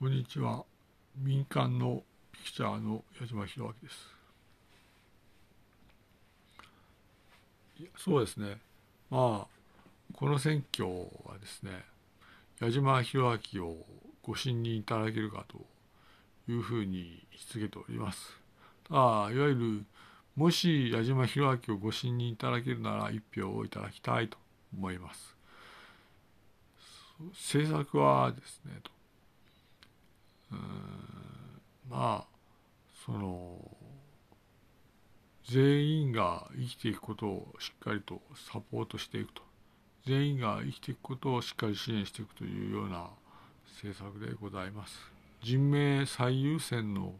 こんにちは。民間のピクチャーの矢島博明です。そうですね。まあ、この選挙はですね、矢島博明をご信任いただけるかというふうにし続けております。あいわゆる、もし矢島博明をご信任いただけるなら一票をいただきたいと思います。政策はですね、とまあその全員が生きていくことをしっかりとサポートしていくと。全員が生きていくことをしっかり支援していくというような政策でございます。人命最優先の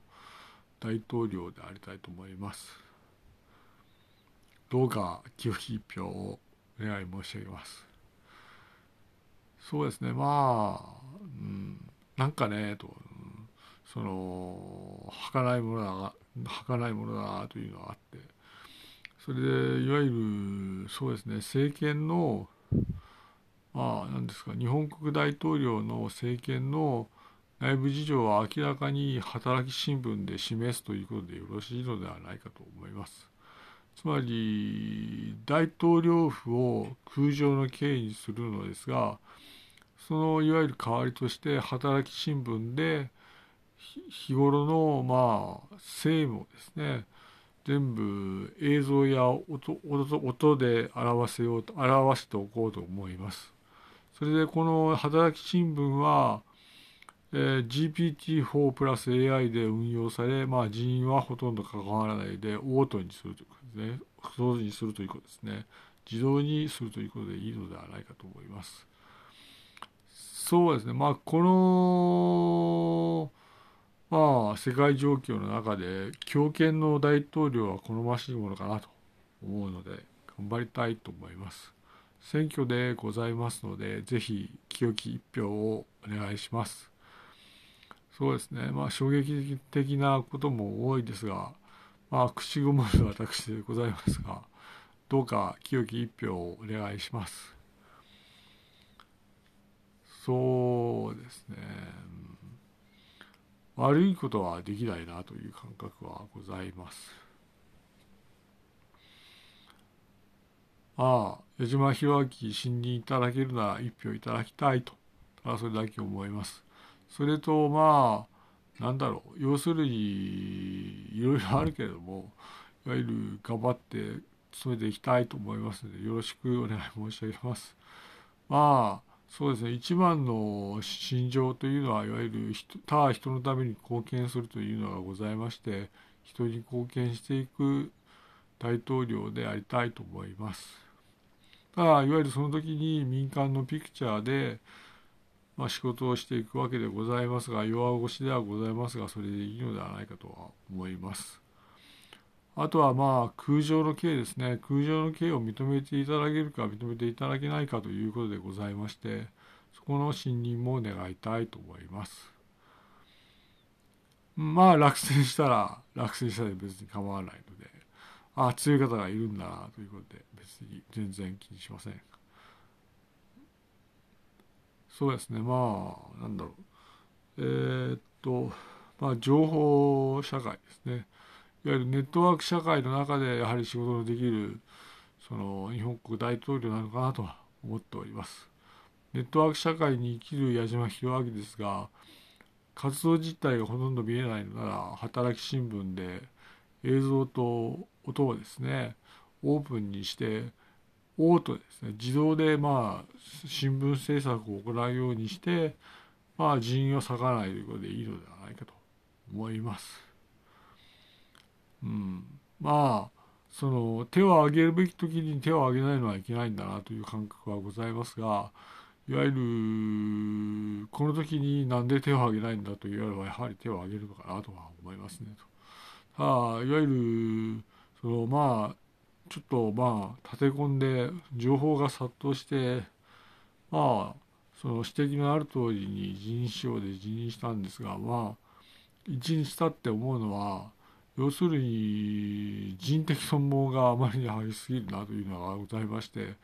大統領でありたいと思います。どうか寄付一票をお願い申し上げます。そうですね。まあ、うん、なんかねと。その儚いものだ儚いものだというのがあってそれでいわゆるそうですね政権のまあ何ですか日本国大統領の政権の内部事情は明らかに働き新聞で示すということでよろしいのではないかと思います。つまり大統領府を空上の刑にするのですがそのいわゆる代わりとして働き新聞で日頃のまあ政務をですね全部映像や音音で表せようと表しておこうと思います。それでこの働き新聞は、えー、GPT-4 プラス AI で運用され、まあ、人員はほとんど関わらないでオートにするということですね。同時にするということですね。自動にするということでいいのではないかと思います。そうですね。まあ、このまあ世界状況の中で強権の大統領は好ましいものかなと思うので頑張りたいと思います。選挙でございますのでぜひ清き一票をお願いします。そうですねまあ衝撃的なことも多いですがまあ口ごもる私でございますがどうか清き一票をお願いします。そうですね。悪いことはできないなという感覚はございます。ああ、矢島博明信任いただけるなら一票いただきたいと、ただそれだけ思います。それと、まあ、なんだろう、要するに、いろいろあるけれども、いわゆる頑張って努めていきたいと思いますので、よろしくお願い申し上げます。まあ、そうですね一番の心情というのはいわゆる他人のために貢献するというのがございまして人に貢献していく大統領でありたいと思います。ただいわゆるその時に民間のピクチャーで、まあ、仕事をしていくわけでございますが弱腰ではございますがそれでいいのではないかとは思います。あとはまあ空上の刑ですね。空上の刑を認めていただけるか認めていただけないかということでございましてそこの信任も願いたいと思います。まあ落選したら落選したら別に構わないのでああ強い方がいるんだなということで別に全然気にしません。そうですね。まあなんだろう。えー、っとまあ情報社会ですね。いわゆるネットワーク社会の中でやはり仕事のできるその日本国大統領なのかなとは思っております。ネットワーク社会に生きる矢島弘明ですが活動実態がほとんど見えないのなら働き新聞で映像と音をですねオープンにしてオートですね自動でまあ新聞制作を行うようにしてまあ人員を割かないということでいいのではないかと思います。うん、まあその手を挙げるべき時に手を挙げないのはいけないんだなという感覚はございますがいわゆるこの時になんで手を挙げないんだと言わればやはり手を挙げるのかなとは思いますねと。ただいわゆるそのまあちょっとまあ立て込んで情報が殺到してまあその指摘のある通りに辞任しようで辞任したんですがまあ一日経って思うのは要するに人的損耗があまりに激しすぎるなというのがございまして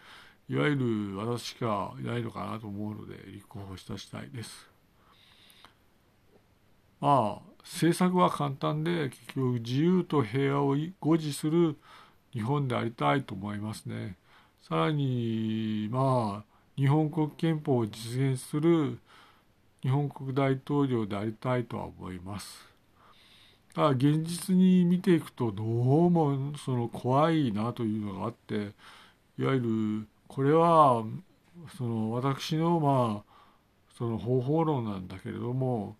いわゆる私しかいないのかなと思うので立候補した次第です。まあ政策は簡単で結局自由と平和を護持する日本でありたいと思いますね。さらにまあ日本国憲法を実現する日本国大統領でありたいとは思います。ただ現実に見ていくとどうもその怖いなというのがあっていわゆるこれはその私のまあその方法論なんだけれども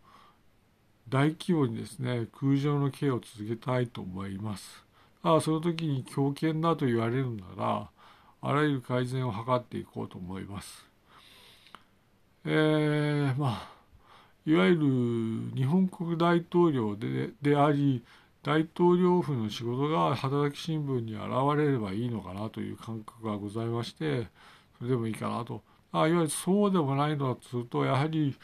大規模にですね空上の刑を続けたいと思います。あその時に強権だと言われるならあらゆる改善を図っていこうと思います。えー、まあいわゆる日本国大統領でであり大統領府の仕事が働き新聞に現れればいいのかなという感覚がございましてそれでもいいかなとあいわゆるそうでもないのだとするとやはり、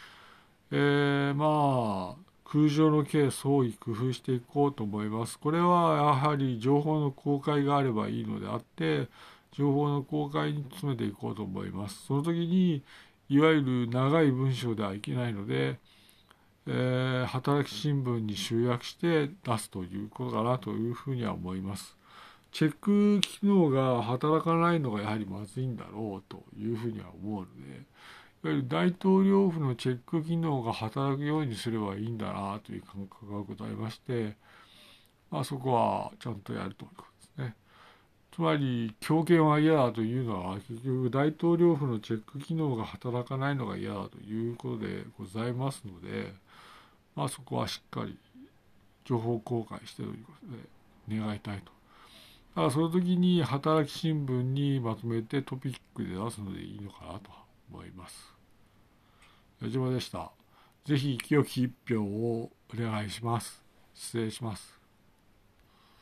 えー、まあ空上のケースを工夫していこうと思います。これはやはり情報の公開があればいいのであって情報の公開に努めていこうと思います。その時にいわゆる長い文章ではいけないので、えー、働き新聞に集約して出すということかなというふうには思います。チェック機能が働かないのがやはりまずいんだろうというふうには思うので、いわゆる大統領府のチェック機能が働くようにすればいいんだなという感覚がございまして、まあ、そこはちゃんとやるということ。つまり強権は嫌だというのは結局大統領府のチェック機能が働かないのが嫌だということでございますので、まあ、そこはしっかり情報公開してということで願いたいと。だからその時に働き新聞にまとめてトピックで出すのでいいのかなと思います。矢島でした。ぜひ清き一票をお願いします。失礼します。